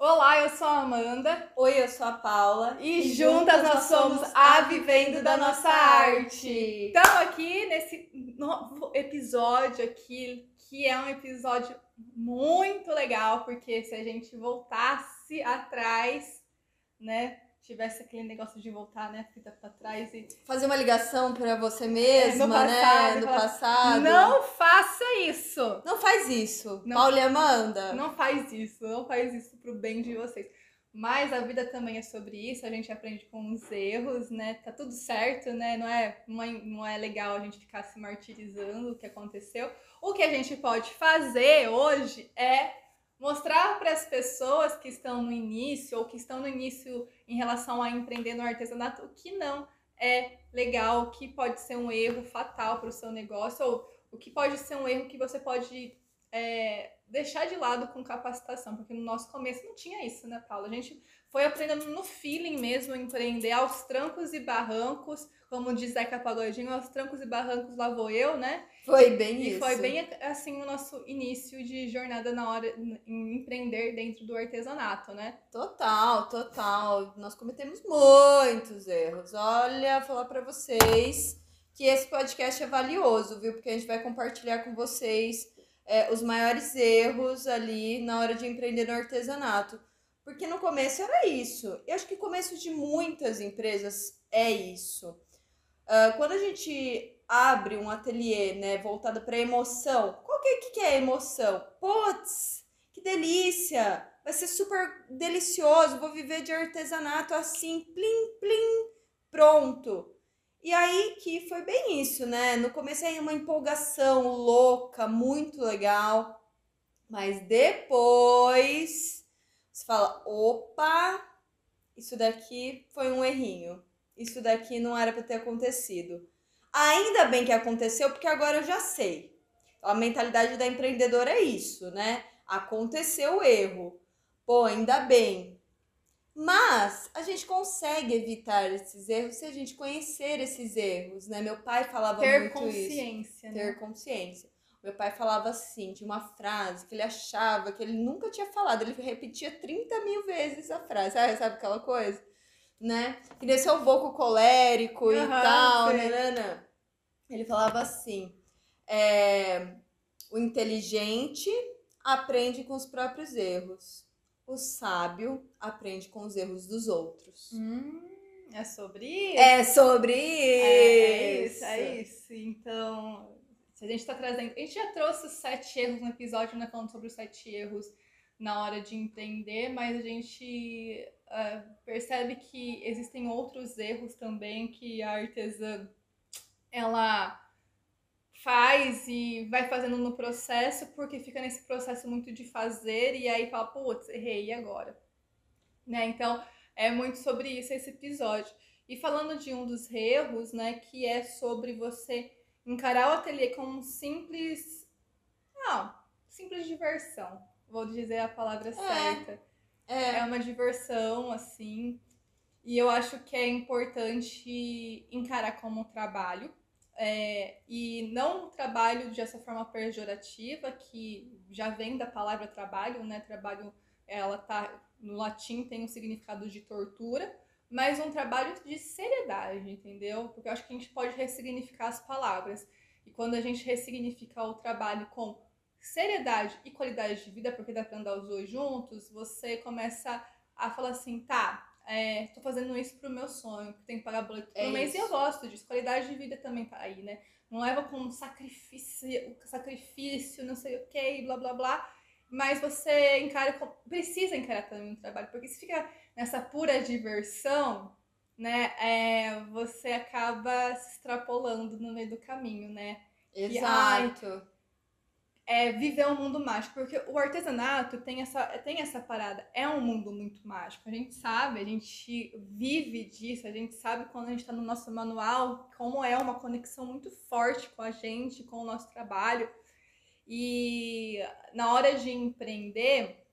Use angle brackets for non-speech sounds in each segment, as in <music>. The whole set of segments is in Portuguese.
Olá, eu sou a Amanda. Oi, eu sou a Paula. E, e juntas, juntas nós somos a Vivendo da Nossa Arte. Estamos aqui nesse novo episódio aqui, que é um episódio muito legal, porque se a gente voltasse atrás, né, tivesse aquele negócio de voltar, né, fita pra trás e. Fazer uma ligação para você mesma, é, passado, né? No passado. Não faça isso! Não faz isso. Não, Paula e Amanda. Não faz isso, não faz isso pro bem de vocês. Mas a vida também é sobre isso, a gente aprende com os erros, né? Tá tudo certo, né? Não é, não é, não é legal a gente ficar se martirizando o que aconteceu. O que a gente pode fazer hoje é mostrar para as pessoas que estão no início ou que estão no início em relação a empreender no artesanato o que não é legal, o que pode ser um erro fatal para o seu negócio ou o que pode ser um erro que você pode é, deixar de lado com capacitação, porque no nosso começo não tinha isso, né, Paula? A gente foi aprendendo no feeling mesmo, empreender aos trancos e barrancos, como diz Zeca Pagodinho, aos trancos e barrancos lá vou eu, né? Foi bem e isso. E foi bem assim o nosso início de jornada na hora em empreender dentro do artesanato, né? Total, total. Nós cometemos muitos erros. Olha, falar para vocês que esse podcast é valioso, viu? Porque a gente vai compartilhar com vocês é, os maiores erros ali na hora de empreender no artesanato. Porque no começo era isso. Eu acho que o começo de muitas empresas é isso. Uh, quando a gente abre um ateliê, né, voltado para emoção, qual que, que é emoção? Putz, que delícia! Vai ser super delicioso, vou viver de artesanato assim, plim, plim, pronto. E aí que foi bem isso, né? No começo é uma empolgação louca, muito legal. Mas depois você fala: opa, isso daqui foi um errinho. Isso daqui não era para ter acontecido. Ainda bem que aconteceu, porque agora eu já sei. A mentalidade da empreendedora é isso, né? Aconteceu o erro. Pô, ainda bem. Mas a gente consegue evitar esses erros se a gente conhecer esses erros, né? Meu pai falava Ter muito consciência, isso. Né? Ter consciência. Meu pai falava assim, de uma frase que ele achava que ele nunca tinha falado. Ele repetia 30 mil vezes a frase. Sabe, sabe aquela coisa? Né? Que nem seu voco colérico uhum, e tal, né? Ele falava assim: é, o inteligente aprende com os próprios erros o sábio aprende com os erros dos outros. Hum, é sobre isso? É sobre é, isso. É, é isso. Então, se a gente está trazendo. A gente já trouxe os sete erros no episódio, né? Falando sobre os sete erros na hora de empreender, mas a gente uh, percebe que existem outros erros também que a artesã ela faz e vai fazendo no processo, porque fica nesse processo muito de fazer e aí fala, putz, errei e agora? Né? Então, é muito sobre isso esse episódio. E falando de um dos erros, né, que é sobre você encarar o ateliê como um simples. Não, simples diversão. Vou dizer a palavra é, certa. É. é uma diversão, assim. E eu acho que é importante encarar como um trabalho é, e não trabalho dessa forma pejorativa, que já vem da palavra trabalho, né? Trabalho, ela tá no latim tem um significado de tortura, mas um trabalho de seriedade, entendeu? Porque eu acho que a gente pode ressignificar as palavras. E quando a gente ressignifica o trabalho com seriedade e qualidade de vida, porque dá pra andar os dois juntos, você começa a falar assim, tá, é, tô fazendo isso pro meu sonho, que tem que pagar boleto por é mês e eu gosto disso. Qualidade de vida também tá aí, né? Não leva com sacrifício, sacrifício, não sei o que, blá blá blá. Mas você encara. Precisa encarar também o trabalho, porque se fica nessa pura diversão, né? É, você acaba se extrapolando no meio do caminho, né? Exato. E, ai, é viver um mundo mágico, porque o artesanato tem essa, tem essa parada, é um mundo muito mágico. A gente sabe, a gente vive disso, a gente sabe quando a gente está no nosso manual como é uma conexão muito forte com a gente, com o nosso trabalho. E na hora de empreender,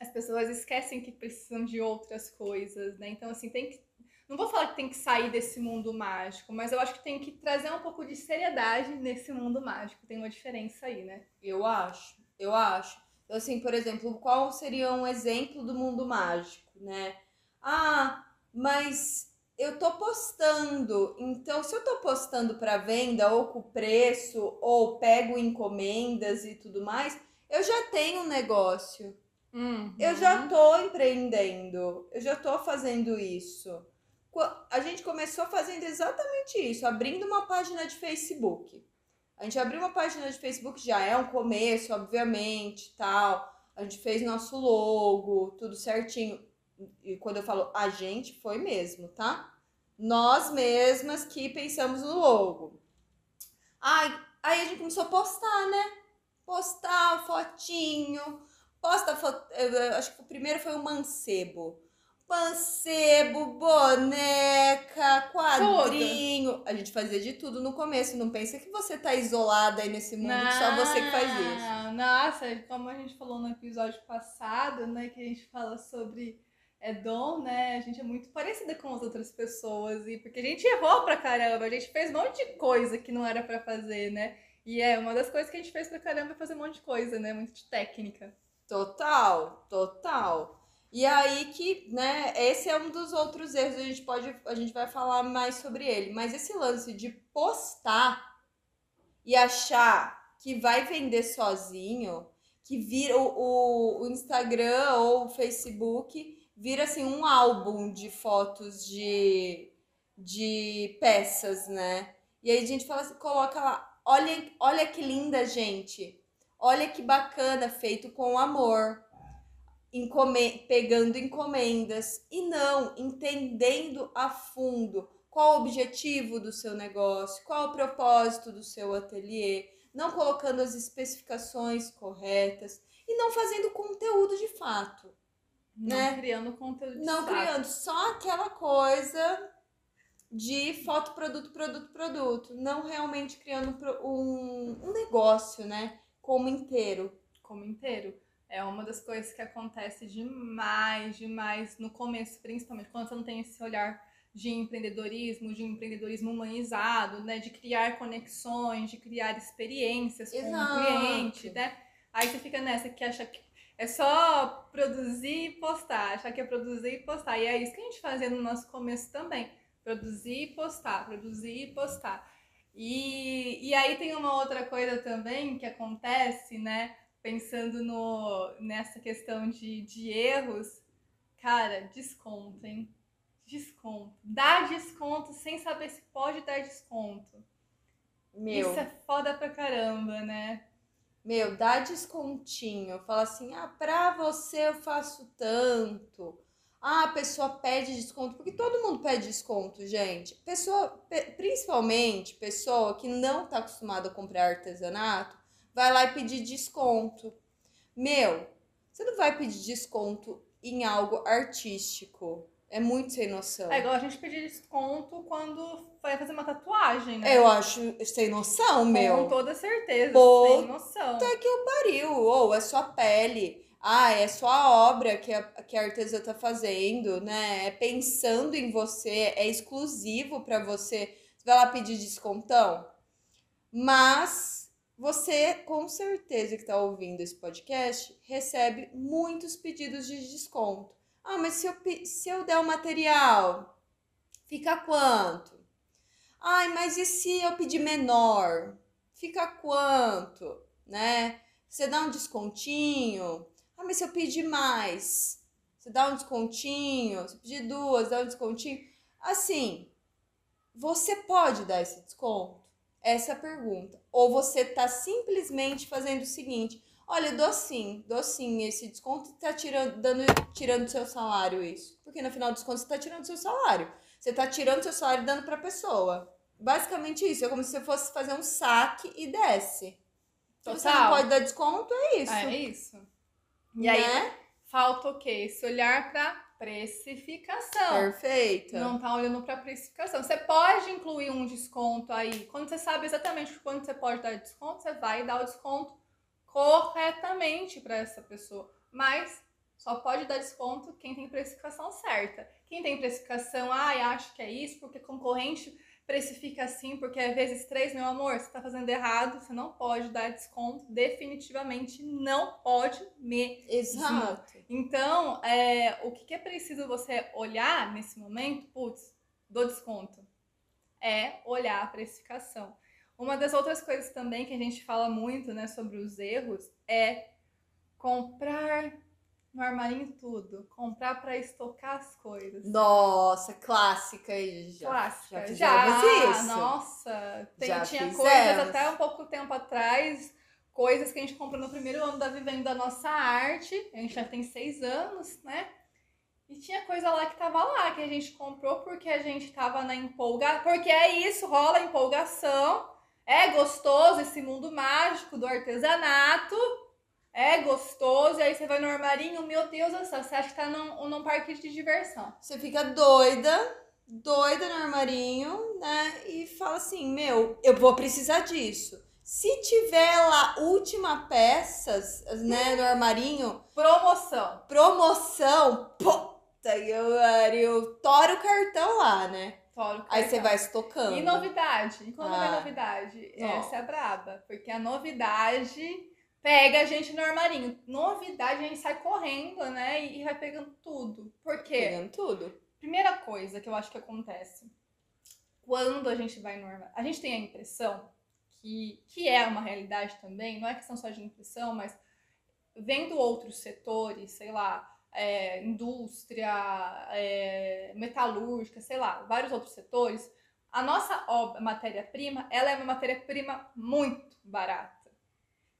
as pessoas esquecem que precisam de outras coisas, né? Então, assim, tem que não vou falar que tem que sair desse mundo mágico, mas eu acho que tem que trazer um pouco de seriedade nesse mundo mágico. Tem uma diferença aí, né? Eu acho, eu acho. Assim, por exemplo, qual seria um exemplo do mundo mágico, né? Ah, mas eu tô postando, então se eu tô postando para venda ou com preço ou pego encomendas e tudo mais, eu já tenho um negócio. Uhum. Eu já tô empreendendo, eu já tô fazendo isso. A gente começou fazendo exatamente isso, abrindo uma página de Facebook. A gente abriu uma página de Facebook, já é um começo, obviamente, tal. A gente fez nosso logo, tudo certinho. E quando eu falo a gente, foi mesmo, tá? Nós mesmas que pensamos no logo. Ai, aí a gente começou a postar, né? Postar fotinho, posta foto. Acho que o primeiro foi o mancebo Mancebo, boneca, quadrinho. A gente fazia de tudo no começo. Não pensa que você tá isolada aí nesse mundo, que só você que faz isso. Nossa, como a gente falou no episódio passado, né? Que a gente fala sobre é dom, né? A gente é muito parecida com as outras pessoas. E porque a gente errou pra caramba, a gente fez um monte de coisa que não era para fazer, né? E é uma das coisas que a gente fez pra caramba é fazer um monte de coisa, né? Muito de técnica. Total, total. E aí que, né, esse é um dos outros erros, a gente pode, a gente vai falar mais sobre ele, mas esse lance de postar e achar que vai vender sozinho, que vira o, o, o Instagram ou o Facebook vira assim um álbum de fotos de, de peças, né? E aí a gente fala assim, coloca lá, olha, olha que linda, gente. Olha que bacana, feito com amor encome pegando encomendas e não entendendo a fundo qual o objetivo do seu negócio, qual o propósito do seu ateliê, não colocando as especificações corretas e não fazendo conteúdo de fato. Não né? criando conteúdo de Não fato. criando só aquela coisa de foto, produto, produto, produto. Não realmente criando um, um negócio, né? Como inteiro. Como inteiro. É uma das coisas que acontece demais, demais no começo, principalmente quando você não tem esse olhar de empreendedorismo, de empreendedorismo humanizado, né, de criar conexões, de criar experiências com Exato. o cliente, né? Aí você fica nessa que acha que é só produzir e postar, achar que é produzir e postar. E é isso que a gente fazia no nosso começo também. Produzir e postar, produzir e postar. E, e aí tem uma outra coisa também que acontece, né? pensando no, nessa questão de, de erros, cara, desconto, hein? Desconto. Dá desconto sem saber se pode dar desconto. Meu. Isso é foda pra caramba, né? Meu, dá descontinho. Fala assim, ah, pra você eu faço tanto. Ah, a pessoa pede desconto, porque todo mundo pede desconto, gente. Pessoa, principalmente pessoa que não tá acostumada a comprar artesanato, vai lá e pedir desconto. Meu, você não vai pedir desconto em algo artístico. É muito sem noção. É igual a gente pedir desconto quando vai fazer uma tatuagem, né? Eu acho sem noção, meu. Com toda certeza, Puta sem noção. Até que o pariu. Ou é sua pele. Ah, é sua obra que a, que a artesã tá fazendo, né? É pensando em você, é exclusivo para você. Você vai lá pedir descontão? Mas você, com certeza que está ouvindo esse podcast, recebe muitos pedidos de desconto. Ah, mas se eu, se eu der o material, fica quanto? Ai, mas e se eu pedir menor? Fica quanto? Né? Você dá um descontinho? Ah, mas se eu pedir mais? Você dá um descontinho? Se pedir duas, dá um descontinho? Assim, você pode dar esse desconto? essa pergunta. Ou você tá simplesmente fazendo o seguinte: olha, dou sim, dou sim esse desconto tá tirando, dando, tirando do seu salário isso. Porque no final dos contos você tá tirando do seu salário. Você tá tirando do seu salário e dando pra pessoa. Basicamente isso. É como se você fosse fazer um saque e desce. Total. Você não pode dar desconto, é isso. É isso. E né? aí, falta o quê? Esse olhar pra precificação. Perfeito. Não tá olhando para precificação. Você pode incluir um desconto aí. Quando você sabe exatamente quando você pode dar desconto, você vai dar o desconto corretamente para essa pessoa. Mas só pode dar desconto quem tem precificação certa. Quem tem precificação, ah, acho que é isso porque concorrente precifica assim, porque é vezes três, meu amor, você tá fazendo errado, você não pode dar desconto, definitivamente não pode mesmo. Exato. Então, é, o que, que é preciso você olhar nesse momento, putz, do desconto, é olhar a precificação. Uma das outras coisas também que a gente fala muito, né, sobre os erros é comprar no armarinho tudo. Comprar para estocar as coisas. Nossa, clássica aí já. Clássica. Já, já isso. Nossa, tem, Já tinha fizemos. coisas até um pouco tempo atrás, coisas que a gente comprou no primeiro ano da Vivendo da Nossa Arte. A gente já tem seis anos, né? E tinha coisa lá que tava lá, que a gente comprou porque a gente tava na empolgação. Porque é isso, rola empolgação. É gostoso esse mundo mágico do artesanato. É gostoso. E aí você vai no armarinho, meu Deus do céu, você acha que tá num, num parque de diversão. Você fica doida, doida no armarinho, né? E fala assim: Meu, eu vou precisar disso. Se tiver lá última peças, né, no armarinho, Promoção. promoção, puta que pariu, tora o cartão lá, né? Fora o Aí você cartão. vai estocando. E novidade? E quando Ah. vem novidade? Não. Essa é braba. Porque a novidade pega a gente no armarinho. Novidade, a gente sai correndo, né? E vai pegando tudo. Por quê? Pegando tudo. Primeira coisa que eu acho que acontece. Quando a gente vai no armário. A gente tem a impressão que, que é uma realidade também, não é questão só de impressão, mas vendo outros setores, sei lá, é, indústria, é, metalúrgica, sei lá, vários outros setores, a nossa matéria-prima, ela é uma matéria-prima muito barata.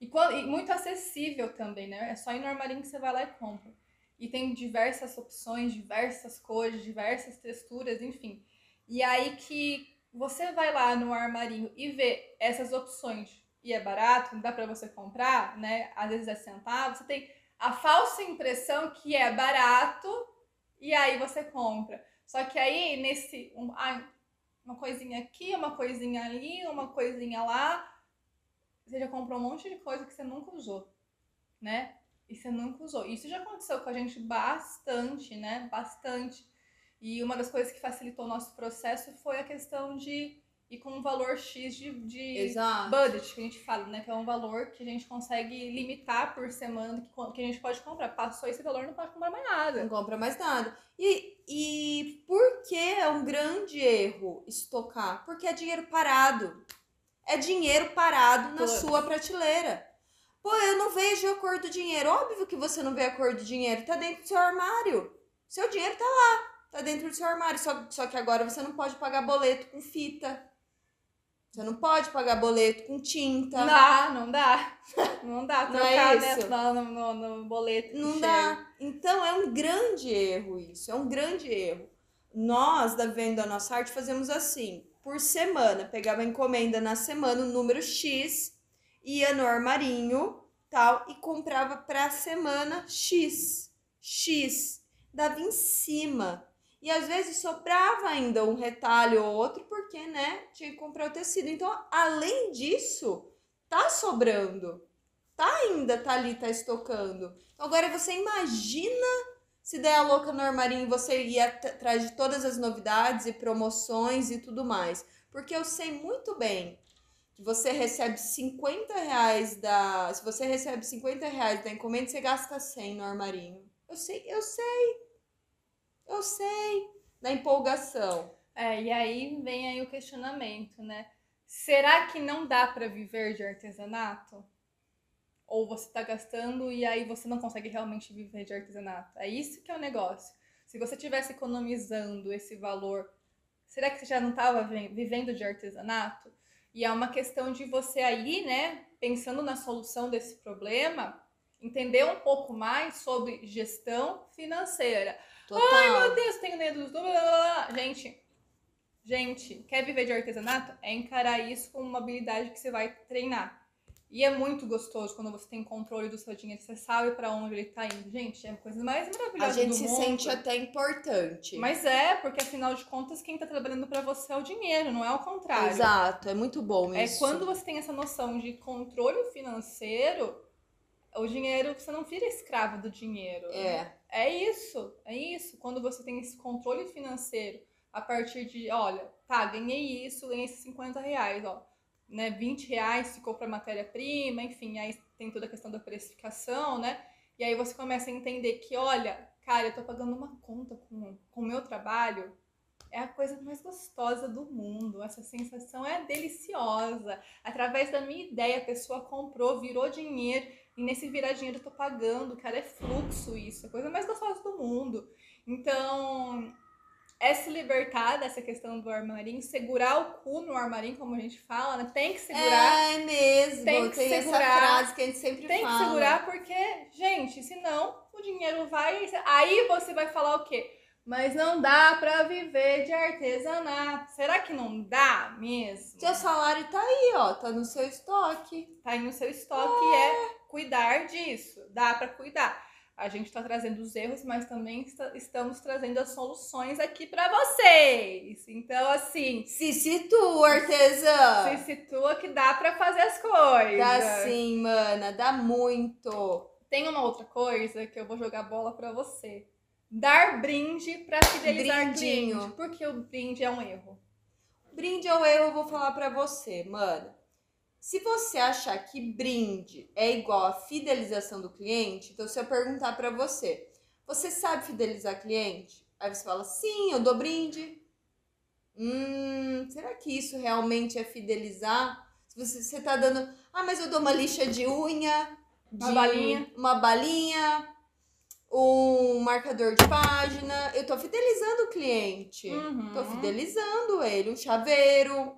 E, e muito acessível também, né? É só ir no armarinho que você vai lá e compra. E tem diversas opções, diversas cores, diversas texturas, enfim. E aí que você vai lá no armarinho e vê essas opções e é barato, dá pra você comprar, né? Às vezes é centavo, você tem a falsa impressão que é barato e aí você compra. Só que aí nesse um, ai, uma coisinha aqui, uma coisinha ali, uma coisinha lá, você já comprou um monte de coisa que você nunca usou, né? E você nunca usou. Isso já aconteceu com a gente bastante, né? Bastante. E uma das coisas que facilitou o nosso processo foi a questão de ir com um valor X de, de budget, que a gente fala, né? Que é um valor que a gente consegue limitar por semana, que, que a gente pode comprar. Passou esse valor, não pode comprar mais Não nada. compra mais nada. E, e por que é um grande erro estocar? Porque é dinheiro parado. É dinheiro parado na Putz. sua prateleira. Pô, eu não vejo a cor do dinheiro. Óbvio que você não vê a cor do dinheiro. Tá dentro do seu armário. Seu dinheiro tá lá. Tá dentro do seu armário. Só, só que agora você não pode pagar boleto com fita. Você não pode pagar boleto com tinta. Não dá, não dá. Não dá. <laughs> Não é Trocar isso? né, no, no, no boleto. Não chega. dá. Então é um grande erro isso, é um grande erro. Nós, da Venda Nossa Arte, fazemos assim: por semana, pegava encomenda na semana, o número X, ia no armarinho tal, e comprava pra semana X. X. Dava em cima. E às vezes sobrava ainda um retalho ou outro, porque, né, tinha que comprar o tecido. Então, além disso, tá sobrando. Tá ainda, tá ali, tá estocando. Então, agora você imagina se der a louca no armarinho você ir at- atrás de todas as novidades e promoções e tudo mais. Porque eu sei muito bem que você recebe 50 reais da. Se você recebe 50 reais da encomenda, você gasta 100 no armarinho. Eu sei, eu sei. Eu sei. Na empolgação. É, e aí vem aí o questionamento, né? Será que não dá pra viver de artesanato? Ou você tá gastando e aí você não consegue realmente viver de artesanato? É isso que é o negócio. Se você tivesse economizando esse valor, será que você já não estava vivendo de artesanato? E é uma questão de você aí, né, pensando na solução desse problema, entender um pouco mais sobre gestão financeira. Total. Ai, meu Deus, tenho medo dos números. blá, blá, blá. Gente, gente, quer viver de artesanato? É encarar isso como uma habilidade que você vai treinar. E é muito gostoso quando você tem controle do seu dinheiro, você sabe pra onde ele tá indo. Gente, é a coisa mais A maravilhosa gente do se mundo. sente até importante. Mas é, porque afinal de contas, quem tá trabalhando pra você é o dinheiro, não é o contrário. Exato, é muito bom É isso. quando você tem essa noção de controle financeiro, o dinheiro, você não vira escravo do dinheiro. É. É isso, é isso. Quando você tem esse controle financeiro, a partir de, olha, tá, ganhei isso, ganhei esses 50 reais, ó. Né, 20 reais ficou para matéria-prima, enfim, aí tem toda a questão da precificação, né? E aí você começa a entender que, olha, cara, eu tô pagando uma conta com o meu trabalho, é a coisa mais gostosa do mundo. Essa sensação é deliciosa. Através da minha ideia, a pessoa comprou, virou dinheiro, e nesse virar dinheiro eu tô pagando, cara, é fluxo isso, é a coisa mais gostosa do mundo. Então, é se libertar dessa questão do armarinho, segurar o cu no armarinho, como a gente fala, né? Tem que segurar. É mesmo, tem, que tem segurar, essa frase que a gente sempre tem fala. Tem que segurar porque, gente, senão o dinheiro vai. Aí você vai falar o quê? Mas não dá para viver de artesanato. Será que não dá mesmo? Seu salário tá aí, ó, tá no seu estoque. Tá aí no seu estoque é, é cuidar disso. Dá para cuidar. A gente está trazendo os erros, mas também está, estamos trazendo as soluções aqui para vocês. Então, assim. Se situa, artesã! Se situa que dá para fazer as coisas. Dá sim, mana, dá muito. Tem uma outra coisa que eu vou jogar bola para você. Dar brinde para fidelizar Brindinho. cliente. Porque o brinde é um erro. Brinde é um erro, eu vou falar para você, mano. Se você achar que brinde é igual a fidelização do cliente, então se eu perguntar para você, você sabe fidelizar cliente? Aí você fala, sim, eu dou brinde. Hum, será que isso realmente é fidelizar? Se você, você tá dando, ah, mas eu dou uma lixa de unha, de uma balinha, uma balinha, um marcador de página, eu tô fidelizando o cliente. Uhum. Tô fidelizando ele, um chaveiro,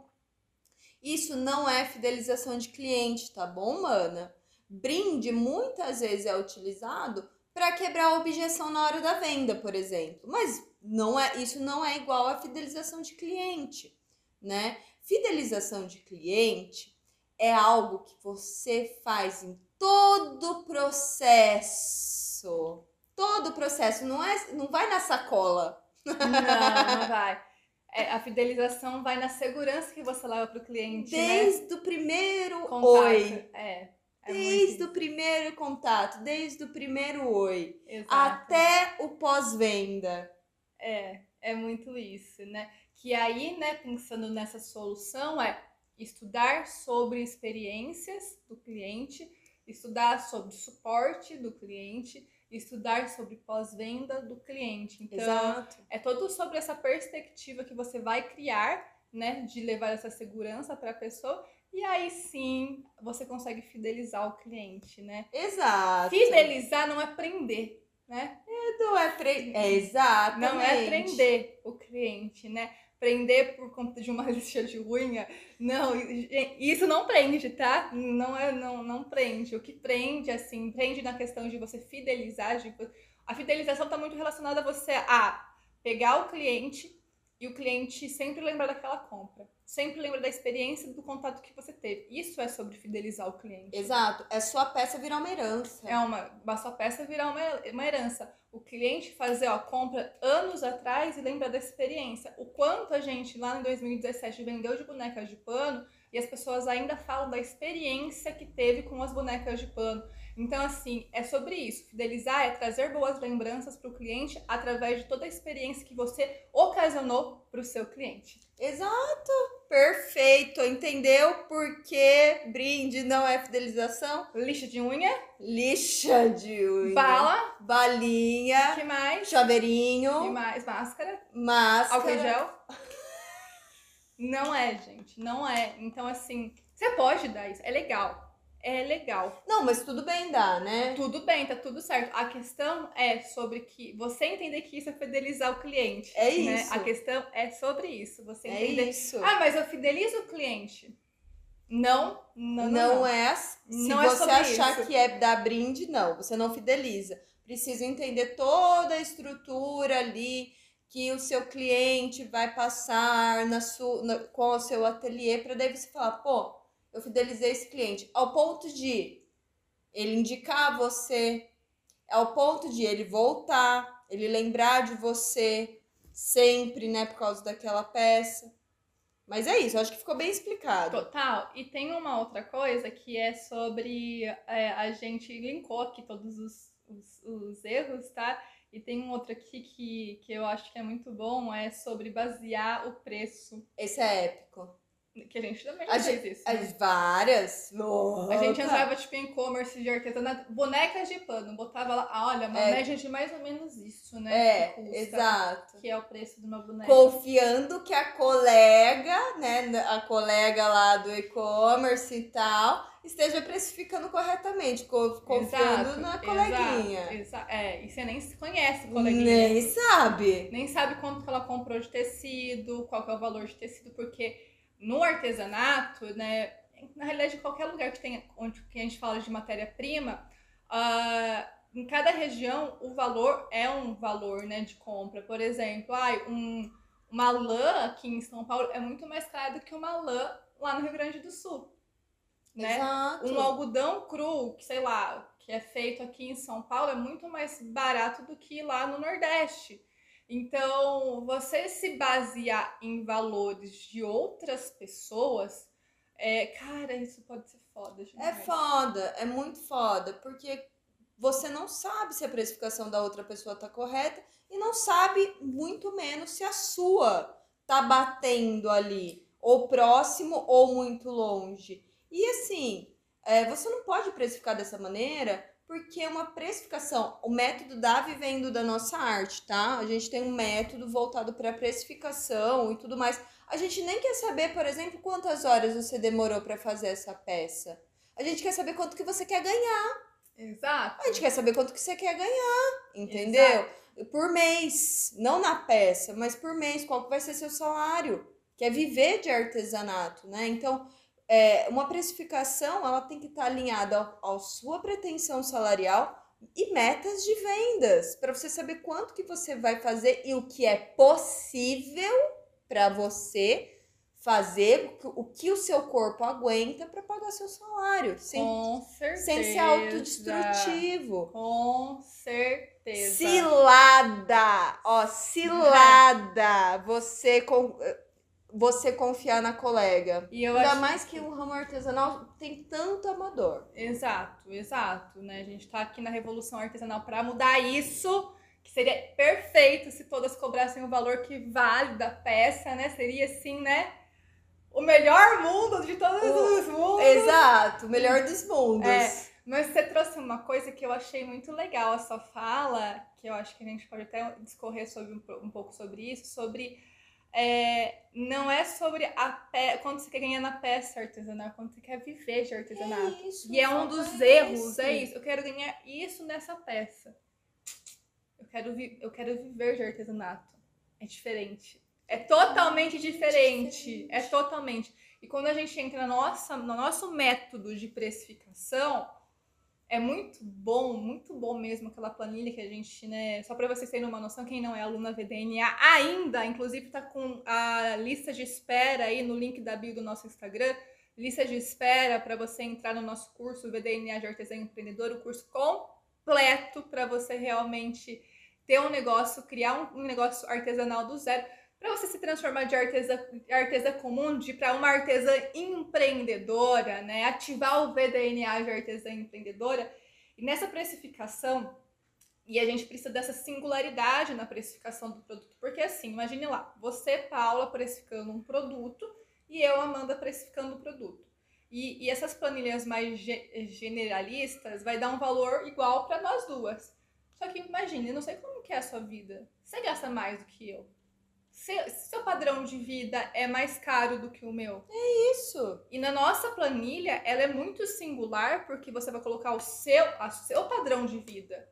isso não é fidelização de cliente, tá bom, mana? Brinde muitas vezes é utilizado para quebrar a objeção na hora da venda, por exemplo. Mas não é, isso não é igual a fidelização de cliente, né? Fidelização de cliente é algo que você faz em todo o processo. Todo o processo, não é, não vai na sacola. Não, não vai. É, a fidelização vai na segurança que você leva para o cliente. Né? Desde né? o primeiro contato. oi. É. é desde o primeiro contato, desde o primeiro oi. Exato. Até o pós-venda. É, é muito isso, né? Que aí, né, pensando nessa solução, é estudar sobre experiências do cliente, estudar sobre suporte do cliente, estudar sobre pós-venda do cliente. Então, Exato. é todo sobre essa perspectiva que você vai criar, né, de levar essa segurança para a pessoa. E aí sim você consegue fidelizar o cliente, né? Exato. Fidelizar não é prender, né? É, não é prender. É exato. Não é prender o cliente, né? Prender por conta de uma <laughs> lixa de unha. Não, isso não prende, tá? Não é, não, não prende. O que prende, assim, prende na questão de você fidelizar. De, a fidelização está muito relacionada a você a pegar o cliente e o cliente sempre lembra daquela compra. Sempre lembra da experiência do contato que você teve. Isso é sobre fidelizar o cliente. Exato. É sua peça virar uma herança. É uma, a sua peça virar uma, uma herança. O cliente fazer a compra anos atrás e lembra da experiência. O quanto a gente lá em 2017 vendeu de bonecas de pano e as pessoas ainda falam da experiência que teve com as bonecas de pano. Então, assim, é sobre isso. Fidelizar é trazer boas lembranças para o cliente através de toda a experiência que você ocasionou para o seu cliente. Exato! Perfeito! Entendeu por que brinde não é fidelização? Lixa de unha. Lixa de unha. Bala. Balinha. que mais? Chaveirinho. que mais? Máscara. Máscara. Álcool gel. não é, gente. Não é. Então, assim, você pode dar isso. É legal é legal. Não, mas tudo bem dá, né? Tudo bem, tá tudo certo. A questão é sobre que você entender que isso é fidelizar o cliente. É né? isso. A questão é sobre isso. Você é entender. isso. Ah, mas eu fidelizo o cliente. Não, não, não. Não, não. é. Se não você é achar isso. que é dar brinde, não. Você não fideliza. Precisa entender toda a estrutura ali que o seu cliente vai passar na sua, na, com o seu ateliê para daí você falar, pô, eu fidelizei esse cliente ao ponto de ele indicar você, ao ponto de ele voltar, ele lembrar de você sempre, né, por causa daquela peça. Mas é isso, acho que ficou bem explicado. Total. E tem uma outra coisa que é sobre. É, a gente linkou aqui todos os, os, os erros, tá? E tem um outro aqui que, que eu acho que é muito bom, é sobre basear o preço. Esse é épico. Que a gente também A fez isso. As né? várias. A gente Opa. entrava, tipo, em e-commerce de artesanato, bonecas de pano, botava lá, ah, olha, uma É. média de mais ou menos isso, né? É, que custa, exato. Que é o preço de uma boneca. Confiando que a colega, né, a colega lá do e-commerce e tal, esteja precificando corretamente, co- confiando Exato, na exato, coleguinha. exa- é, e você nem se conhece, coleguinha. Nem sabe. nem sabe quanto que ela comprou de tecido, qual que é o valor de tecido, porque no artesanato, né, na realidade, em qualquer lugar que tenha, onde que a gente fala de matéria-prima, ah, em cada região o valor é um valor, né, de compra. Por exemplo, ai, um, uma lã aqui em São Paulo é muito mais cara do que uma lã lá no Rio Grande do Sul, né? Exato. Um algodão cru, que sei lá, que é feito aqui em São Paulo, é muito mais barato do que lá no Nordeste. Então, você se basear em valores de outras pessoas, é, cara, isso pode ser foda. É demais. foda, é muito foda, porque você não sabe se a precificação da outra pessoa tá correta e não sabe muito menos se a sua tá batendo ali, ou próximo ou muito longe. E assim, é, você não pode precificar dessa maneira, porque uma precificação, o método da vivendo da nossa arte, tá? A gente tem um método voltado para precificação e tudo mais. A gente nem quer saber, por exemplo, quantas horas você demorou para fazer essa peça. A gente quer saber quanto que você quer ganhar. Exato. A gente quer saber quanto que você quer ganhar, entendeu? Por mês, não na peça, mas por mês, qual que vai ser seu salário? Que é viver de artesanato, né? Então, é, uma precificação, ela tem que estar alinhada ao, ao sua pretensão salarial e metas de vendas, para você saber quanto que você vai fazer e o que é possível para você fazer, o que- o que o seu corpo aguenta para pagar seu salário, sem, Com certeza. sem ser autodestrutivo. Com certeza. Cilada! Ó, cilada! Você, com, você confiar na colega. E eu Ainda acho mais que o ramo artesanal tem tanto amador. Exato, exato, né? A gente tá aqui na Revolução Artesanal para mudar isso, que seria perfeito se todas cobrassem o valor que vale da peça, né? Seria assim, né? O melhor mundo de todos O- os mundos. Exato, o melhor dos mundos. É. Mas você trouxe uma coisa que eu achei muito legal a sua fala, que eu acho que a gente pode até discorrer sobre um, um pouco sobre isso, sobre é, não é sobre a pe... quando você quer ganhar na peça artesanal, é quando você quer viver de artesanato. É isso, E é um dos é erros, esse. é isso. Eu quero ganhar isso nessa peça. Eu quero, vi- eu quero viver de artesanato. É diferente. É totalmente diferente. diferente. É totalmente. E quando a gente entra na nossa, no nosso método de precificação, é muito bom, muito bom mesmo aquela planilha que a gente, né? Só para vocês terem uma noção, quem não é aluna VDNA ainda, inclusive tá com a lista de espera aí no link da bio do nosso Instagram lista de espera para você entrar no nosso curso VDNA de Artesã Empreendedor, o curso completo para você realmente ter um negócio, criar um negócio artesanal do zero, para você se transformar de artesã, artesã comum de para uma artesã empreendedora, né? Ativar o VDNA de artesã empreendedora. E nessa precificação, e a gente precisa dessa singularidade na precificação do produto, porque assim, imagine lá, você, Paula, precificando um produto e eu, Amanda, precificando o produto. E, e essas planilhas mais ge- generalistas vai dar um valor igual para nós duas. Só que imagine, eu não sei como que é a sua vida. Você gasta mais do que eu. Se, se seu padrão de vida é mais caro do que o meu. Isso. E na nossa planilha, ela é muito singular porque você vai colocar o seu, a seu padrão de vida.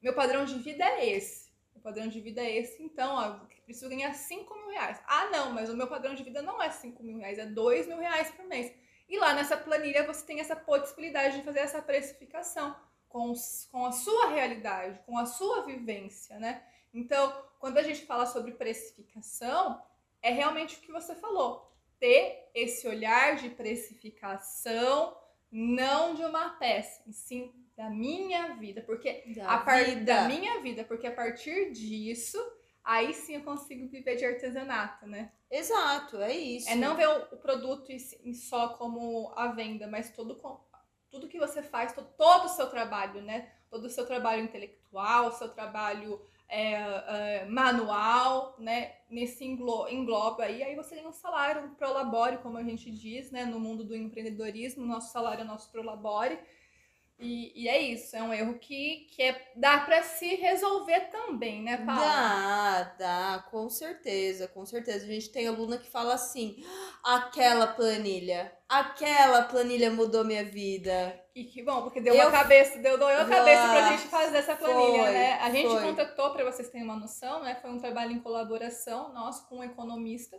Meu padrão de vida é esse. Meu padrão de vida é esse, então, ó, preciso ganhar 5 mil reais. Ah, não, mas o meu padrão de vida não é 5 mil reais, é 2 mil reais por mês. E lá nessa planilha você tem essa possibilidade de fazer essa precificação com, com a sua realidade, com a sua vivência, né? Então, quando a gente fala sobre precificação, é realmente o que você falou. Ter esse olhar de precificação, não de uma peça, e sim da minha vida. Porque Da a partir da minha vida, porque a partir disso, aí sim eu consigo viver de artesanato, né? Exato, é isso. É não ver o, o produto em, só como a venda, mas todo tudo que você faz, to- todo o seu trabalho, né? todo o seu trabalho intelectual, seu trabalho é, é, manual, né? Nesse englo engloba aí, aí você tem um salário, prolabore, como a gente diz, né? No mundo do empreendedorismo, nosso salário é nosso prolabore. E, e, é isso, é um erro que, que é, dá para se resolver também, né, Paula? Dá, dá, com certeza, com certeza. A gente tem aluna que fala assim: aquela planilha, aquela planilha mudou minha vida. E que bom, porque deu eu... uma cabeça, deu doeu a cabeça pra gente fazer essa planilha, foi, né? A gente foi. contratou, para vocês terem uma noção, né? Foi um trabalho em colaboração nosso com um economista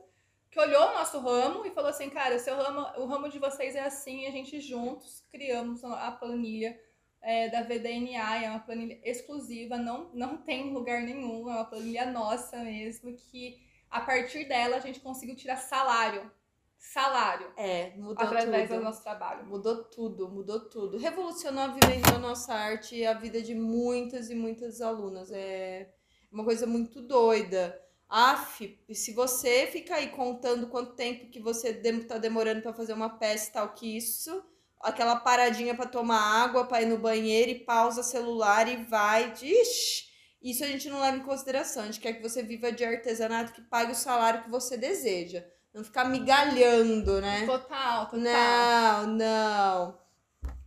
que olhou o nosso ramo e falou assim, cara, o seu ramo, o ramo de vocês é assim, a gente juntos criamos a planilha é, da VDNA, é uma planilha exclusiva, não, não tem lugar nenhum, é uma planilha nossa mesmo, que a partir dela a gente conseguiu tirar salário. Salário. É, mudou através tudo. do nosso trabalho. Mudou tudo, mudou tudo. Revolucionou a vida da nossa arte e a vida de muitas e muitas alunas. É uma coisa muito doida. Af, se você fica aí contando quanto tempo que você tá demorando para fazer uma peça tal, que isso, aquela paradinha para tomar água, para ir no banheiro e pausa celular e vai, ixi, isso a gente não leva em consideração. A gente quer que você viva de artesanato que pague o salário que você deseja. Não ficar migalhando, né? Total, total. Não, não.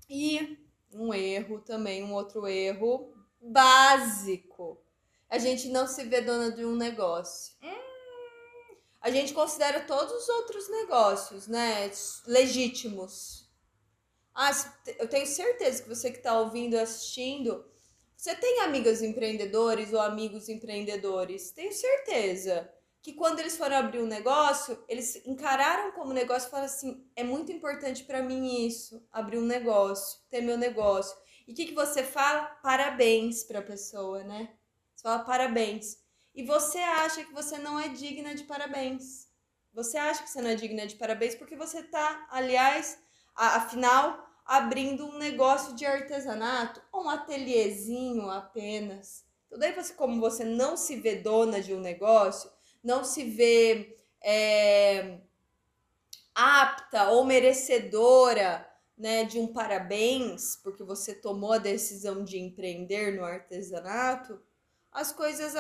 E um erro também, um outro erro básico a gente não se vê dona de um negócio. Hum. A gente considera todos os outros negócios, né, legítimos. Ah, eu tenho certeza que você que está ouvindo, assistindo, você tem amigas empreendedores ou amigos empreendedores. Tenho certeza que quando eles foram abrir um negócio, eles encararam como negócio e falaram assim: é muito importante para mim isso, abrir um negócio, ter meu negócio. E o que, que você fala? Parabéns para a pessoa, né? Você fala parabéns. E você acha que você não é digna de parabéns. Você acha que você não é digna de parabéns porque você está, aliás, afinal, abrindo um negócio de artesanato um ateliêzinho apenas. Então, daí você, como você não se vê dona de um negócio, não se vê é, apta ou merecedora né, de um parabéns, porque você tomou a decisão de empreender no artesanato, as coisas,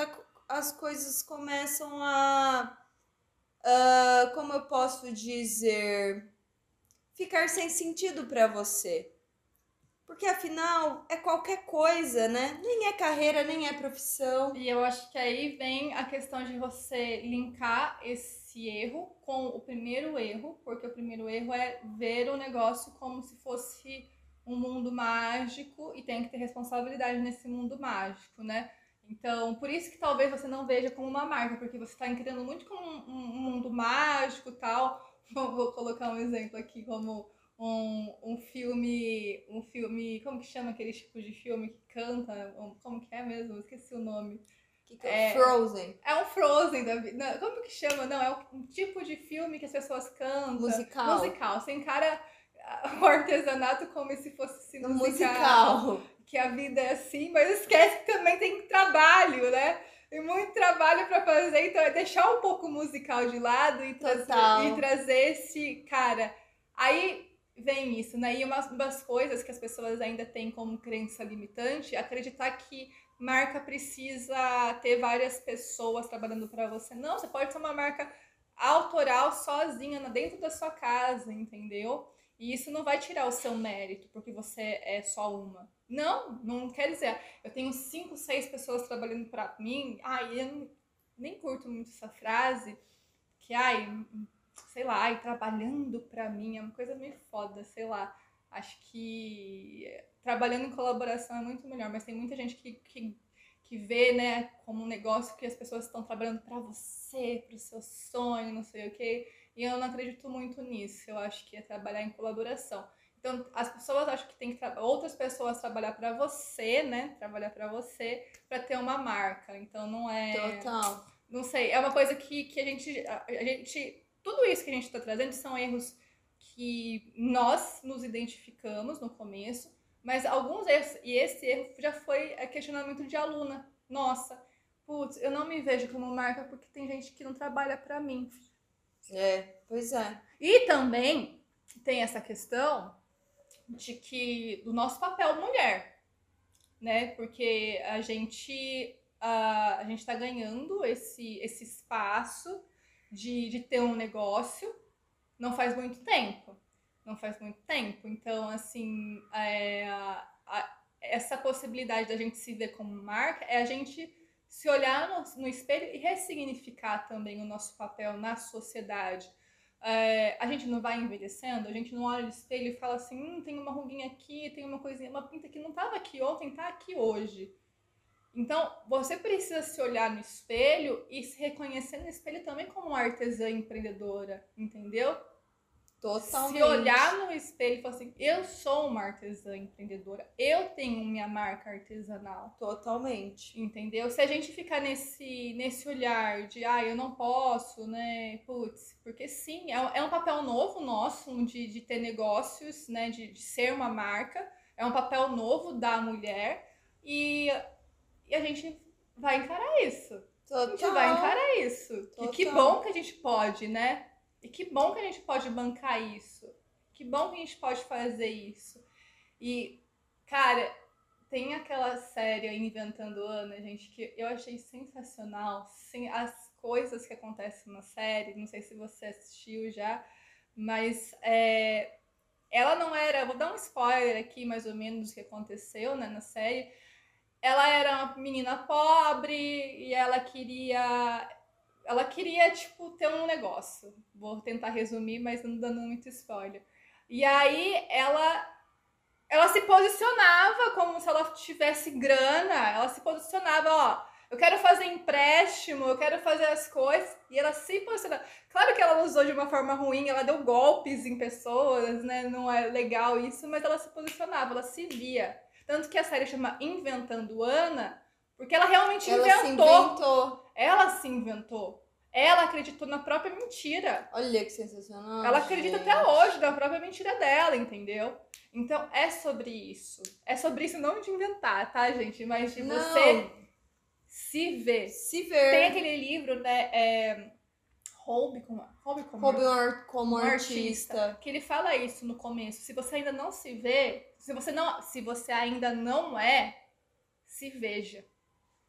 as coisas começam a. Uh, como eu posso dizer? Ficar sem sentido para você. Porque afinal é qualquer coisa, né? Nem é carreira, nem é profissão. E eu acho que aí vem a questão de você linkar esse erro com o primeiro erro, porque o primeiro erro é ver o negócio como se fosse um mundo mágico e tem que ter responsabilidade nesse mundo mágico, né? Então, por isso que talvez você não veja como uma marca, porque você está entendendo muito como um, um, mundo mágico tal. <laughs> Vou colocar um exemplo aqui como um, um filme, um filme, como que chama aquele tipo de filme que canta? Como que é mesmo? Esqueci o nome. Que é, Frozen. É um Frozen da vida. Como que chama? Não, é um tipo de filme que as pessoas cantam. Musical. Musical. Você encara <laughs> o artesanato como se fosse musical. musical que a vida é assim, mas esquece que também tem trabalho, né? Tem muito trabalho para fazer, então é deixar um pouco o musical de lado e, tra e trazer esse cara. Aí vem isso, né? E umas, umas coisas que as pessoas ainda têm como crença limitante, acreditar que marca precisa ter várias pessoas trabalhando para você. Não, você pode ser uma marca autoral sozinha dentro da sua casa, entendeu? E isso não vai tirar o seu mérito, porque você é só uma. Não, não quer dizer. Eu tenho cinco, seis pessoas trabalhando para mim. Ai, eu nem curto muito essa frase. Que, ai, sei lá, ai, trabalhando para mim é uma coisa meio foda, sei lá. Acho que trabalhando em colaboração é muito melhor, mas tem muita gente que, que, que vê, né, como um negócio que as pessoas estão trabalhando para você, para o seu sonho, não sei o quê. E eu não acredito muito nisso. Eu acho que é trabalhar em colaboração. Então, as pessoas acham que tem que outras pessoas trabalhar para você, né? Trabalhar para você para ter uma marca. Então, não é. Total. Não sei. É uma coisa que, que a gente. A gente tudo isso que a gente está trazendo são erros que nós nos identificamos no começo, mas alguns erros. E esse erro já foi questionamento de aluna. Nossa, putz, eu não me vejo como marca porque tem gente que não trabalha para mim. É, pois é. E também tem essa questão de que do nosso papel mulher. né? Porque a gente a, a gente está ganhando esse, esse espaço de, de ter um negócio não faz muito tempo. Não faz muito tempo. Então, assim, é, a, essa possibilidade da gente se ver como marca é a gente se olhar no, no espelho e ressignificar também o nosso papel na sociedade. É, a gente não vai envelhecendo, a gente não olha no espelho e fala assim, hum, tem uma ruguinha aqui, tem uma coisinha, uma pinta que não estava aqui ontem, está aqui hoje. Então, você precisa se olhar no espelho e se reconhecer no espelho também como uma artesã empreendedora, entendeu? Totalmente. Se olhar no espelho e falar assim, eu sou uma artesã empreendedora, eu tenho minha marca artesanal. Totalmente. Entendeu? Se a gente ficar nesse, nesse olhar de, ah, eu não posso, né, putz, porque sim, é, é um papel novo nosso de, de ter negócios, né, de, de ser uma marca, é um papel novo da mulher e, e a gente vai encarar isso. Total. A gente vai encarar isso. Total. E que bom que a gente pode, né? E que bom que a gente pode bancar isso. Que bom que a gente pode fazer isso. E, cara, tem aquela série Inventando Ana, gente, que eu achei sensacional. Sim, as coisas que acontecem na série, não sei se você assistiu já, mas é, ela não era. Vou dar um spoiler aqui, mais ou menos, do que aconteceu né, na série. Ela era uma menina pobre e ela queria ela queria, tipo, ter um negócio. Vou tentar resumir, mas não dando muito spoiler. E aí ela ela se posicionava como se ela tivesse grana, ela se posicionava, ó, eu quero fazer empréstimo, eu quero fazer as coisas, e ela se posicionava. Claro que ela usou de uma forma ruim, ela deu golpes em pessoas, né? Não é legal isso, mas ela se posicionava, ela se via. Tanto que a série chama Inventando Ana, porque ela realmente Ela inventou. se inventou. Ela se inventou. Ela acreditou na própria mentira. Olha que sensacional. ela acredita gente. até hoje na própria mentira dela, entendeu? Então é sobre isso. É sobre isso não de inventar, tá, gente? Mas de Não. você se ver. Se ver. Tem aquele livro, né? É... Hobby como, Hobby como, Como, ar- como um artista. que ele fala isso no começo. Se você ainda não se vê, se você não, se você ainda não é, se veja,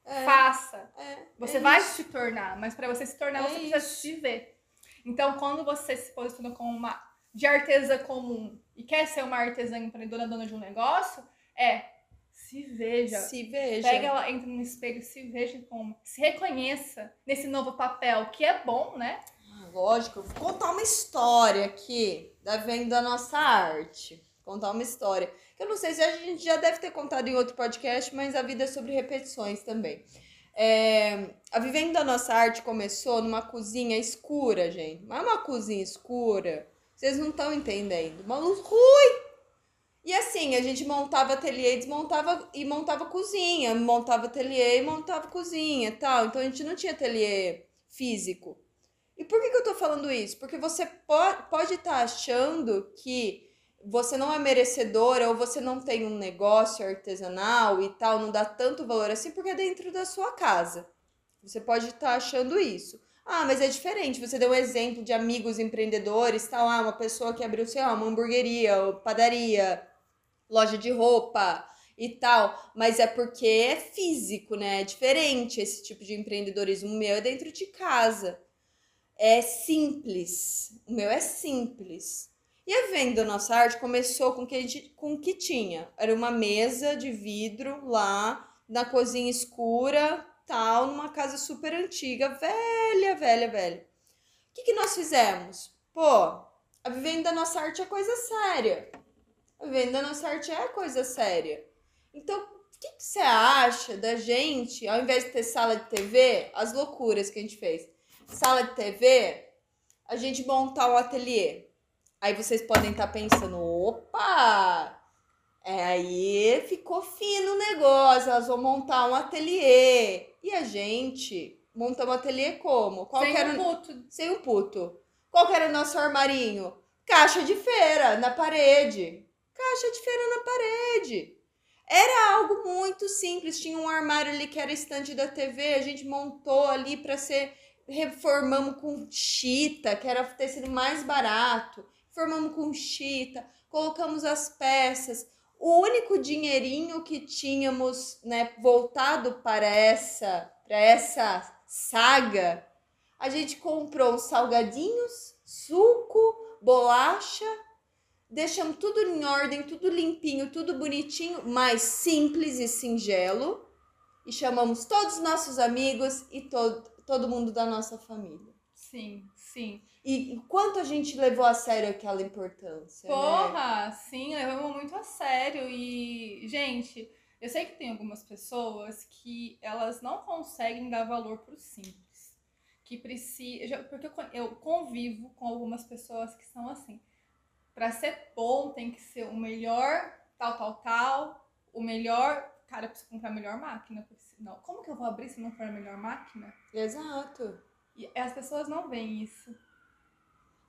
É, faça. é, Você é vai isso. se tornar, mas para você se tornar, É você precisa isso. se ver. Então, quando você se posiciona como uma de artesã comum e quer ser uma artesã empreendedora, dona de um negócio, é se veja. Se veja. Pega ela, entra no espelho, se veja como, se reconheça nesse novo papel, que é bom, né? Ah, Lógico, eu vou contar uma história aqui da venda da nossa arte. Contar uma história. Eu não sei se a gente já deve ter contado em outro podcast, mas a vida é sobre repetições também. É, a Vivendo da Nossa Arte começou numa cozinha escura, gente. Mas é uma cozinha escura. Vocês não estão entendendo. Uma luz ruim. E assim, a gente montava ateliê, desmontava e montava cozinha. Montava ateliê e montava cozinha tal. Então a gente não tinha ateliê físico. E por que, que eu tô falando isso? Porque você po pode estar achando que você não é merecedora ou você não tem um negócio artesanal e tal, não dá tanto valor assim porque é dentro da sua casa. Você pode estar achando isso. Ah, mas é diferente. Você deu um exemplo de amigos empreendedores, ah, uma pessoa que abriu, sei lá, uma hamburgueria, padaria, loja de roupa e tal, mas é porque é físico, né? É diferente esse tipo de empreendedorismo. O meu é dentro de casa. É simples. O meu é simples. E a venda da nossa arte começou com o que, a gente, com que tinha. Era uma mesa de vidro lá na cozinha escura, tal, numa casa super antiga, velha, velha, velha. O que, que nós fizemos? Pô, a vivenda da nossa arte é coisa séria. A vivenda da nossa arte é coisa séria. Então, o que, que você acha da gente, ao invés de ter sala de TV, as loucuras que a gente fez? Sala de TV, a gente montar o ateliê. Aí vocês podem estar pensando, opa! É, aí ficou fino o negócio, elas vão montar um ateliê. E a gente monta um ateliê como? Qual Sem era um puto. sem um puto. Qual era o nosso armarinho? Caixa de feira na parede. Caixa de feira na parede. Era algo muito simples. Tinha um armário ali que era estante da TV. A gente montou ali para ser. Reformamos com chita, que era o tecido mais barato. Formamos com chita. Colocamos as peças. o único dinheirinho que tínhamos, né, voltado para essa, para essa saga, a gente comprou salgadinhos, suco, bolacha, deixamos tudo em ordem, tudo limpinho, tudo bonitinho, mais simples e singelo, e chamamos todos os nossos amigos e todo, todo mundo da nossa família. Sim, sim. E quanto a gente levou a sério aquela importância. né? Porra, sim, levamos muito a sério. E, gente, eu sei que tem algumas pessoas que elas não conseguem dar valor pro simples. Que precisa. Porque eu con- eu convivo com algumas pessoas que são assim. Pra ser bom, tem que ser o melhor, tal, tal, tal. O melhor. Cara, eu preciso comprar a melhor máquina. senão- Como que eu vou abrir se não for a melhor máquina? Exato. E as pessoas não veem isso.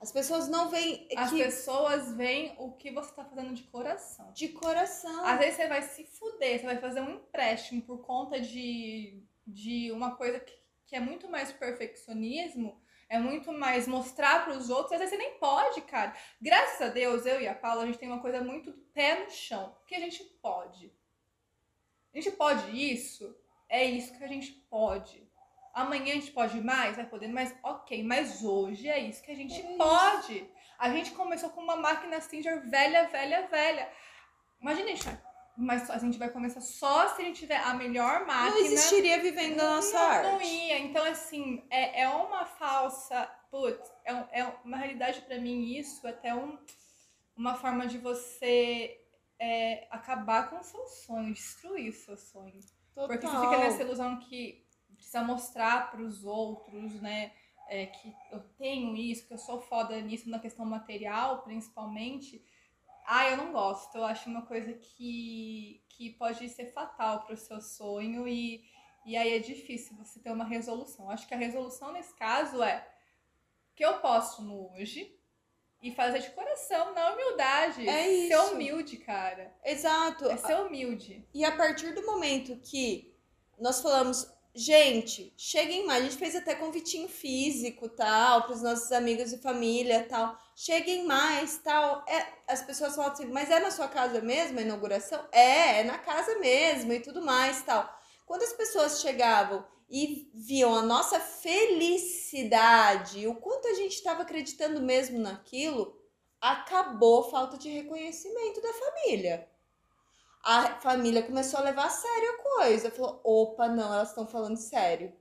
As pessoas não veem As que pessoas veem o que você tá fazendo de coração. de coração. Às vezes você vai se fuder, você vai fazer um empréstimo por conta de, de uma coisa que, que é muito mais perfeccionismo, é muito mais mostrar para os outros. Às vezes você nem pode, cara. Graças a Deus, eu e a Paula, a gente tem uma coisa muito pé no chão, que a gente pode. A gente pode isso, é isso que a gente pode. Amanhã a gente pode mais, vai poder, mas ok, mas hoje é isso que a gente É isso. pode. A gente começou com uma máquina Singer velha, velha, velha. Imagina, gente, mas a gente vai começar só se a gente tiver a melhor máquina. Não existiria vivendo a nossa não, arte. Não ia. Então, assim, é, é uma falsa. Putz, é, é uma realidade pra mim isso, até um, uma forma de você é, acabar com o seu sonho, destruir o seu sonho. Porque você fica nessa ilusão que precisa mostrar pros outros, né? é, que eu tenho isso, que eu sou foda nisso, na questão material, principalmente. Ah, eu não gosto. Eu acho uma coisa que, que pode ser fatal pro seu sonho e, e aí é difícil você ter uma resolução. Acho que a resolução nesse caso é que eu posso no hoje e fazer de coração, na humildade. É Ser isso. humilde, cara. Exato. É ser humilde. E a partir do momento que nós falamos, gente, cheguem mais, a gente fez até convitinho físico, tal, para os nossos amigos e família, tal. Cheguem mais, tal. É, as pessoas falam assim, mas é na sua casa mesmo a inauguração? É, é na casa mesmo e tudo mais, tal. Quando as pessoas chegavam e viam a nossa felicidade, o quanto a gente estava acreditando mesmo naquilo, acabou a falta de reconhecimento da família a família começou a levar a sério a coisa. Falou, opa, não, elas estão falando sério.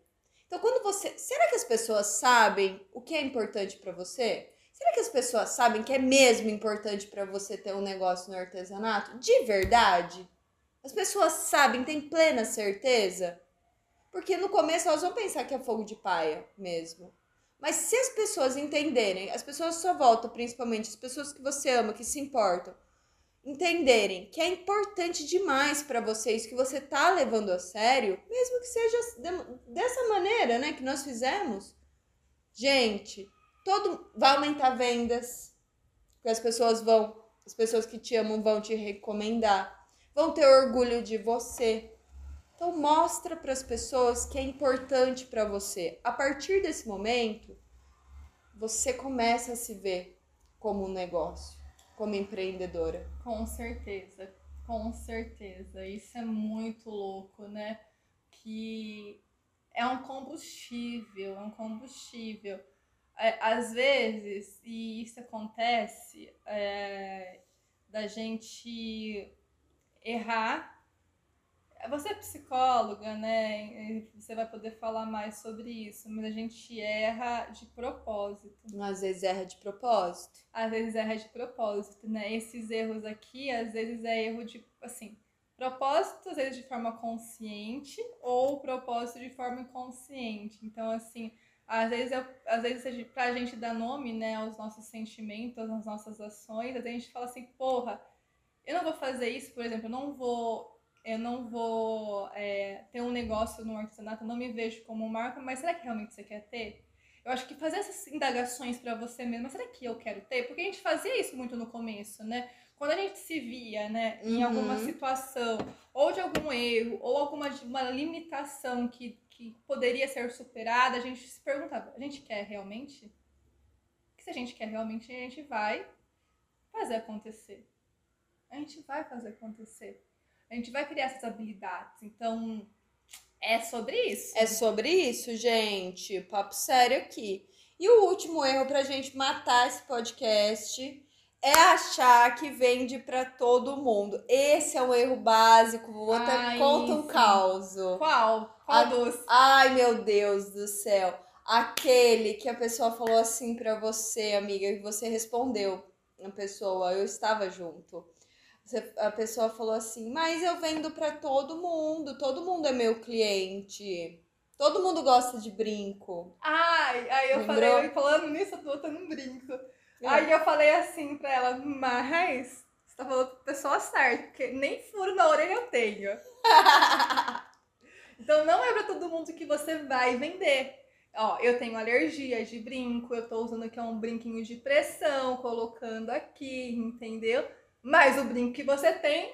Então, quando você. Será que as pessoas sabem o que é importante para você? Será que as pessoas sabem que é mesmo importante para você ter um negócio no artesanato? De verdade? As pessoas sabem, têm plena certeza? Porque no começo elas vão pensar que é fogo de paia mesmo. Mas se as pessoas entenderem, as pessoas à sua volta, principalmente as pessoas que você ama, que se importam, entenderem que é importante demais para vocês, que você tá levando a sério, mesmo que seja de- dessa maneira, né, que nós fizemos. Gente, todo vai aumentar vendas, porque as pessoas vão, as pessoas que te amam vão te recomendar, vão ter orgulho de você. Então mostra para as pessoas que é importante para você. A partir desse momento, você começa a se ver como um negócio, como empreendedora. Com certeza, com certeza. Isso é muito louco, né? Que é um combustível, é um combustível. É, às vezes, e isso acontece, é, da gente errar. Você é psicóloga, né? Você vai poder falar mais sobre isso, mas a gente erra de propósito Às vezes erra de propósito. às vezes erra de propósito, né? Esses erros aqui, às vezes é erro de, assim, propósito, às vezes de forma consciente, ou propósito de forma inconsciente. Então, assim, às vezes, eu, às vezes pra gente dar nome, né, aos nossos sentimentos, às nossas ações, às vezes a gente fala assim, porra, eu não vou fazer isso, por exemplo, eu não vou. Eu não vou é, ter um negócio no artesanato, eu não me vejo como marca, mas será que realmente você quer ter? Eu acho que fazer essas indagações pra você mesmo, mas será que eu quero ter? Porque a gente fazia isso muito no começo, né? Quando a gente se via, né, em Uhum. alguma situação, ou de algum erro, ou alguma uma limitação que, que poderia ser superada, a gente se perguntava, a gente quer realmente? Porque se a gente quer realmente, a gente vai fazer acontecer. a gente vai fazer acontecer. A gente vai criar essas habilidades. Então, é sobre isso. É sobre isso, gente. Papo sério aqui. E o último erro pra gente matar esse podcast é achar que vende para todo mundo. Esse é um erro básico. Vou até Ai, conta um sim. caos. Qual? Qual A- dos? Ai, meu Deus do céu. Aquele que a pessoa falou assim pra você, amiga, e você respondeu. A pessoa, eu estava junto. A pessoa falou assim: Mas eu vendo pra todo mundo, todo mundo é meu cliente. Todo mundo gosta de brinco. Ai, aí eu Lembrou? falei, falando nisso, eu tô botando um brinco. Aí eu falei assim pra ela, mas você tá falando pra pessoa certa, porque nem furo na orelha eu tenho. <laughs> Então não é pra todo mundo que você vai vender. Ó, eu tenho alergia de brinco, eu tô usando aqui um brinquinho de pressão, colocando aqui, entendeu? Mas o brinco que você tem,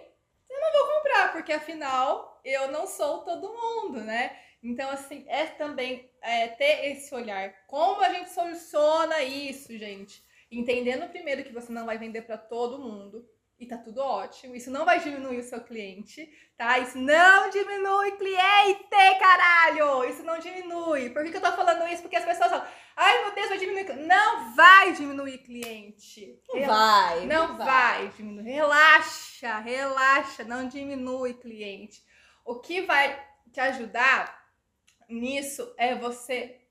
eu não vou comprar, porque afinal eu não sou todo mundo, né? Então, assim, é também é, ter esse olhar. Como a gente soluciona isso, gente? Entendendo primeiro que você não vai vender para todo mundo. E tá tudo ótimo. Isso não vai diminuir o seu cliente, tá? Isso não diminui cliente, caralho! Isso não diminui. Por que, que eu tô falando isso? Porque as pessoas falam, ai meu Deus, vai diminuir. cli-". Não vai diminuir cliente. Não vai. Não vai diminuir. Relaxa, relaxa, não diminui cliente. O que vai te ajudar nisso é você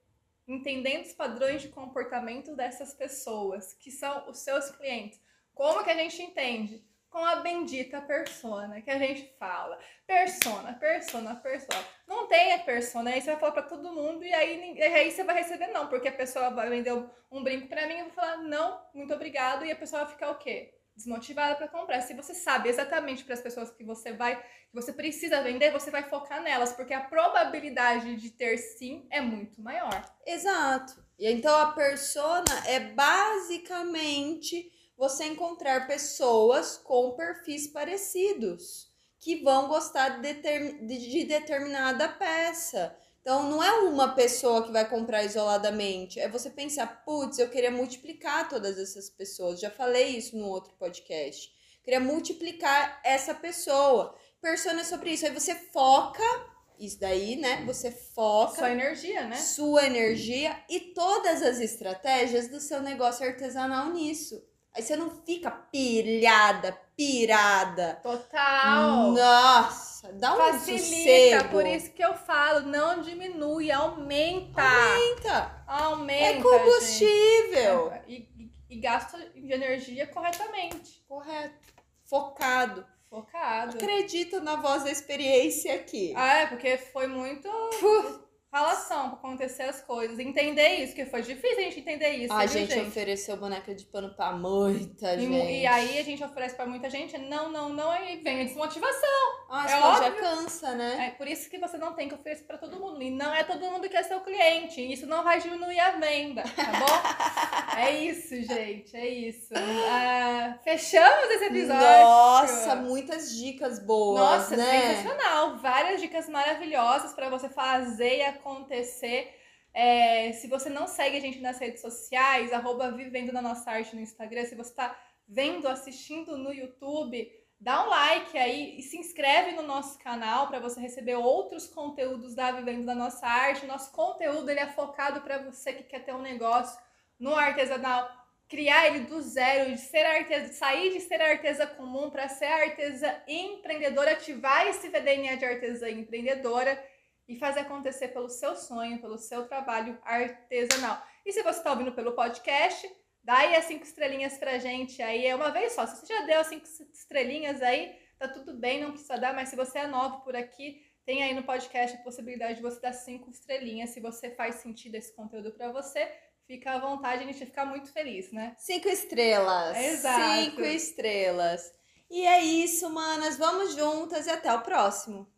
entendendo os padrões de comportamento dessas pessoas, que são os seus clientes. Como que a gente entende? Com a bendita persona que a gente fala. Persona, persona, persona. Não tem a persona, aí você vai falar pra todo mundo e aí, aí você vai receber não, porque a pessoa vai vender um- brinco pra mim e eu vou falar não, muito obrigado, e a pessoa vai ficar o quê? Desmotivada pra comprar. Se você sabe exatamente para as pessoas que você vai, que você precisa vender, você vai focar nelas, porque a probabilidade de ter sim é muito maior. Exato. E então a persona é basicamente você encontrar pessoas com perfis parecidos que vão gostar de, de- de determinada peça. Então não é uma pessoa que vai comprar isoladamente, é você pensar, putz, eu queria multiplicar todas essas pessoas. Já falei isso no outro podcast. Queria multiplicar essa pessoa. Persona é sobre isso. Aí você foca, isso daí, né? Você foca Só energia, né? sua energia e todas as estratégias do seu negócio artesanal nisso. Aí você não fica pilhada, pirada. Total. Nossa, dá um Facilita, sossego. por isso que eu falo, não diminui, aumenta. Aumenta. Aumenta. É combustível. gente. E, e, e gasta de energia corretamente. Correto. Focado. Focado. Acredita na voz da experiência aqui. Ah, é, porque foi muito Puh. Ralação pra acontecer as coisas. Entender isso, que foi difícil a gente entender isso. A viu, gente, ofereceu boneca de pano pra muita E, gente. e aí a gente oferece pra muita gente, não, não, não, aí vem a desmotivação. Ah, é isso já óbvio. cansa, né? É por isso que você não tem que oferecer pra todo mundo. E não é todo mundo que é seu cliente. Isso não vai diminuir a venda, tá bom? <laughs> é isso, gente. É isso. Ah, fechamos esse episódio. Nossa, muitas dicas boas, Nossa, né? sensacional! Várias dicas maravilhosas para você fazer e acontecer. É, se você não segue a gente nas redes sociais, arroba Vivendo na Nossa Arte no Instagram, se você está vendo, assistindo no YouTube, dá um like aí e se inscreve no nosso canal para você receber outros conteúdos da Vivendo da Nossa Arte. Nosso conteúdo ele é focado para você que quer ter um negócio no artesanal, criar ele do zero, de ser artesa, sair de ser artesa comum para ser artesa empreendedora, ativar esse DNA de artesã empreendedora e fazer acontecer pelo seu sonho, pelo seu trabalho artesanal. E se você está ouvindo pelo podcast, dá aí as cinco estrelinhas pra gente aí, é uma vez só. Se você já deu as cinco estrelinhas aí, tá tudo bem, não precisa dar, mas se você é novo por aqui, tem aí no podcast a possibilidade de você dar cinco estrelinhas. Se você faz sentido esse conteúdo para você, fica à vontade, a gente vai ficar muito feliz, né? Cinco estrelas. Exato. Cinco estrelas. E é isso, manas. Vamos juntas e até o próximo.